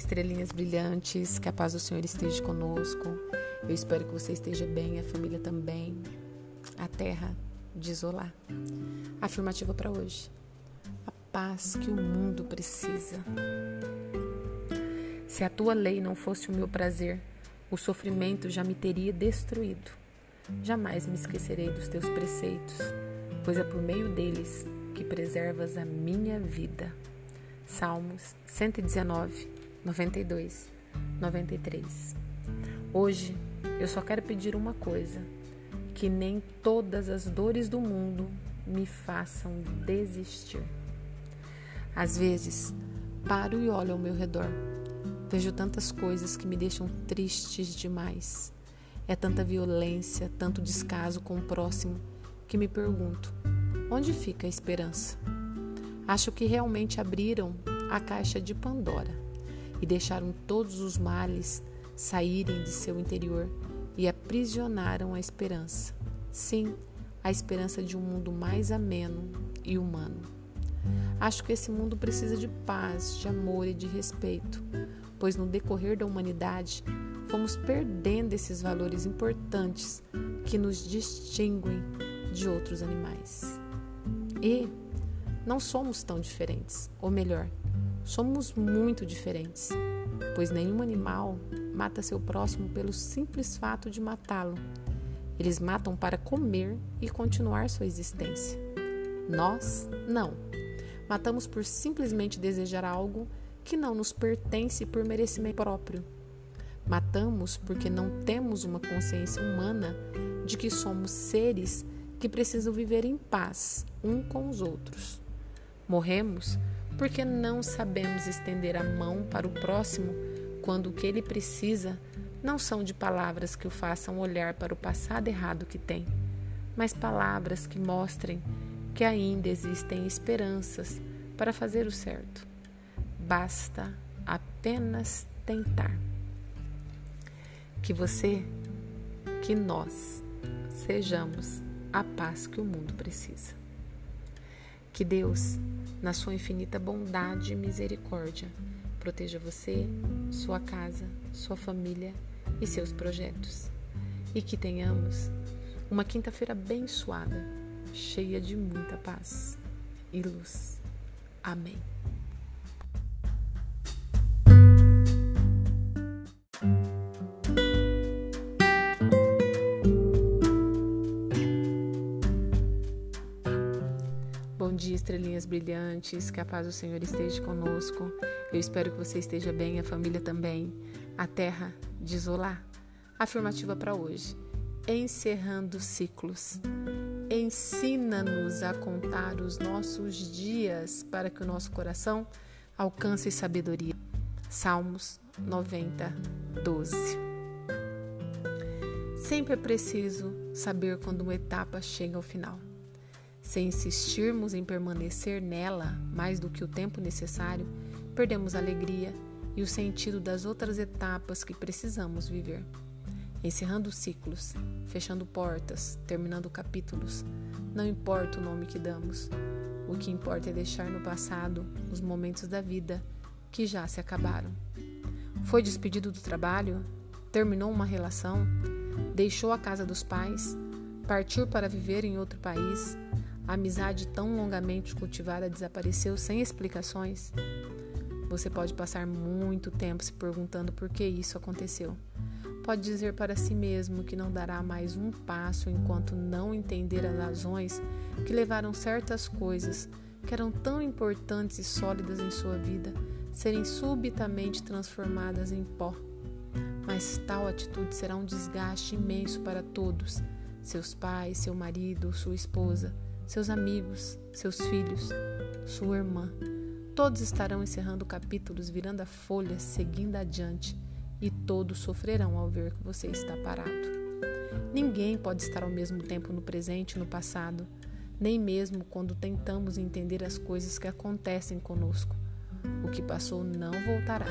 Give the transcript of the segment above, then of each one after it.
estrelinhas brilhantes, que a paz do Senhor esteja conosco. Eu espero que você esteja bem, a família também. A terra de isolar. Afirmativa para hoje. A paz que o mundo precisa. Se a tua lei não fosse o meu prazer, o sofrimento já me teria destruído. Jamais me esquecerei dos teus preceitos, pois é por meio deles que preservas a minha vida. Salmos 119, 92, 93. Hoje eu só quero pedir uma coisa: que nem todas as dores do mundo me façam desistir. Às vezes, paro e olho ao meu redor. Vejo tantas coisas que me deixam tristes demais. É tanta violência, tanto descaso com o próximo, que me pergunto: onde fica a esperança? Acho que realmente abriram a caixa de Pandora e deixaram todos os males saírem de seu interior e aprisionaram a esperança. Sim, a esperança de um mundo mais ameno e humano. Acho que esse mundo precisa de paz, de amor e de respeito, pois no decorrer da humanidade fomos perdendo esses valores importantes que nos distinguem de outros animais. E não somos tão diferentes, ou melhor, somos muito diferentes, pois nenhum animal mata seu próximo pelo simples fato de matá-lo. Eles matam para comer e continuar sua existência. Nós, não. Matamos por simplesmente desejar algo que não nos pertence por merecimento próprio. Matamos porque não temos uma consciência humana de que somos seres que precisam viver em paz um com os outros. Morremos porque não sabemos estender a mão para o próximo quando o que ele precisa não são de palavras que o façam olhar para o passado errado que tem, mas palavras que mostrem que ainda existem esperanças para fazer o certo. Basta apenas tentar. Que você, que nós, sejamos a paz que o mundo precisa. Que Deus, na sua infinita bondade e misericórdia, Proteja você, sua casa, sua família e seus projetos. E que tenhamos uma quinta-feira abençoada, cheia de muita paz e luz. Amém. Estrelinhas brilhantes, que a paz do Senhor esteja conosco. Eu espero que você esteja bem, a família também. A terra de isolar. Afirmativa para hoje. Encerrando ciclos. Ensina-nos a contar os nossos dias para que o nosso coração alcance sabedoria. Salmos 90, 12. Sempre é preciso saber quando uma etapa chega ao final. Se insistirmos em permanecer nela mais do que o tempo necessário, perdemos a alegria e o sentido das outras etapas que precisamos viver. Encerrando ciclos, fechando portas, terminando capítulos, não importa o nome que damos. O que importa é deixar no passado os momentos da vida que já se acabaram. Foi despedido do trabalho? Terminou uma relação? Deixou a casa dos pais? Partiu para viver em outro país? A amizade tão longamente cultivada desapareceu sem explicações? Você pode passar muito tempo se perguntando por que isso aconteceu. Pode dizer para si mesmo que não dará mais um passo enquanto não entender as razões que levaram certas coisas que eram tão importantes e sólidas em sua vida serem subitamente transformadas em pó. Mas tal atitude será um desgaste imenso para todos: seus pais, seu marido, sua esposa seus amigos, seus filhos, sua irmã. Todos estarão encerrando capítulos, virando a folha, seguindo adiante, e todos sofrerão ao ver que você está parado. Ninguém pode estar ao mesmo tempo no presente e no passado, nem mesmo quando tentamos entender as coisas que acontecem conosco. O que passou não voltará.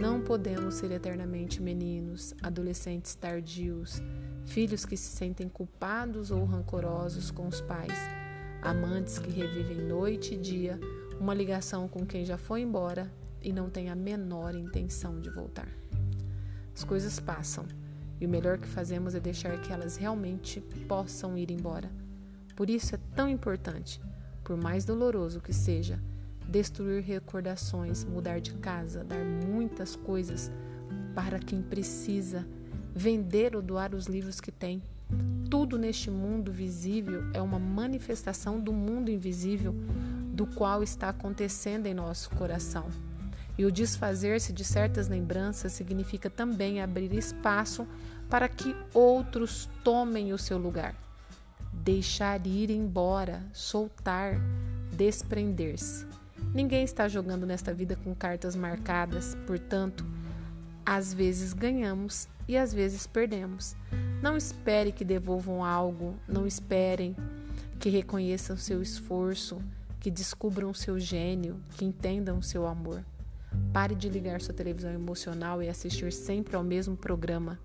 Não podemos ser eternamente meninos, adolescentes tardios, filhos que se sentem culpados ou rancorosos com os pais, amantes que revivem noite e dia uma ligação com quem já foi embora e não tem a menor intenção de voltar. As coisas passam e o melhor que fazemos é deixar que elas realmente possam ir embora. Por isso é tão importante, por mais doloroso que seja, destruir recordações, mudar de casa, dar muitas coisas para quem precisa, vender ou doar os livros que tem. Tudo neste mundo visível é uma manifestação do mundo invisível do qual está acontecendo em nosso coração. E o desfazer-se de certas lembranças significa também abrir espaço para que outros tomem o seu lugar. Deixar ir embora, soltar, desprender-se. Ninguém está jogando nesta vida com cartas marcadas, portanto, às vezes ganhamos e às vezes perdemos. Não espere que devolvam algo, não esperem que reconheçam seu esforço, que descubram seu gênio, que entendam seu amor. Pare de ligar sua televisão emocional e assistir sempre ao mesmo programa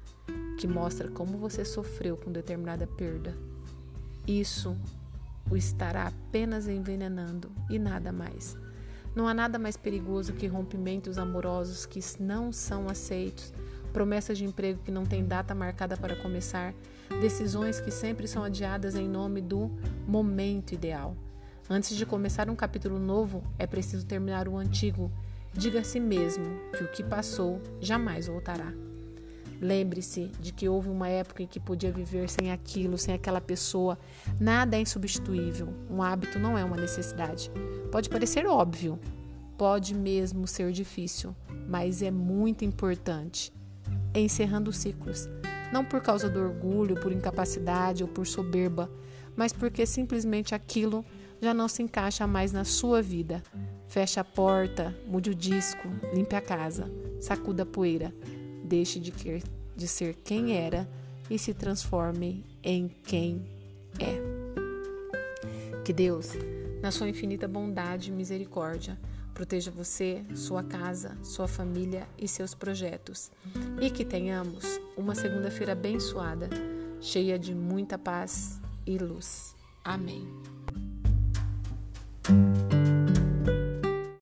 que mostra como você sofreu com determinada perda. Isso o estará apenas envenenando e nada mais. Não há nada mais perigoso que rompimentos amorosos que não são aceitos, promessas de emprego que não têm data marcada para começar, decisões que sempre são adiadas em nome do momento ideal. Antes de começar um capítulo novo, é preciso terminar o antigo Diga a si mesmo que o que passou jamais voltará. Lembre-se de que houve uma época em que podia viver sem aquilo, sem aquela pessoa. Nada é insubstituível. Um hábito não é uma necessidade. Pode parecer óbvio, pode mesmo ser difícil, mas é muito importante. Encerrando ciclos, não por causa do orgulho, por incapacidade ou por soberba, mas porque simplesmente aquilo já não se encaixa mais na sua vida. Feche a porta, mude o disco, limpe a casa, sacuda a poeira, deixe de, quer, de ser quem era e se transforme em quem é. Que Deus, na sua infinita bondade e misericórdia, proteja você, sua casa, sua família e seus projetos. E que tenhamos uma segunda-feira abençoada, cheia de muita paz e luz. Amém.